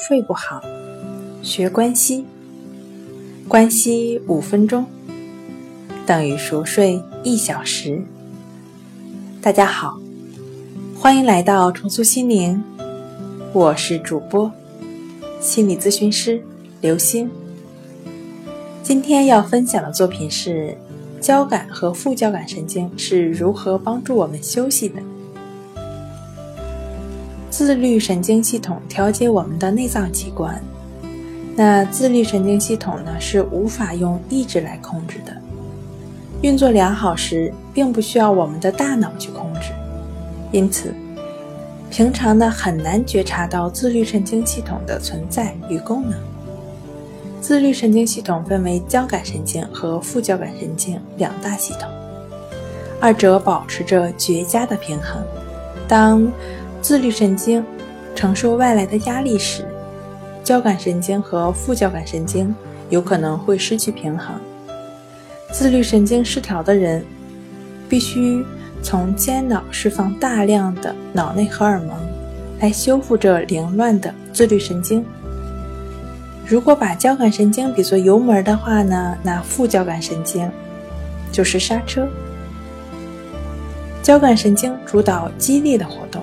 睡不好，学关西，关西五分钟等于熟睡一小时。大家好，欢迎来到重塑心灵，我是主播心理咨询师刘星。今天要分享的作品是交感和副交感神经是如何帮助我们休息的。自律神经系统调节我们的内脏器官，那自律神经系统呢是无法用意志来控制的。运作良好时，并不需要我们的大脑去控制，因此，平常呢很难觉察到自律神经系统的存在与功能。自律神经系统分为交感神经和副交感神经两大系统，二者保持着绝佳的平衡。当自律神经承受外来的压力时，交感神经和副交感神经有可能会失去平衡。自律神经失调的人，必须从间脑释放大量的脑内荷尔蒙，来修复这凌乱的自律神经。如果把交感神经比作油门的话呢，那副交感神经就是刹车。交感神经主导激烈的活动。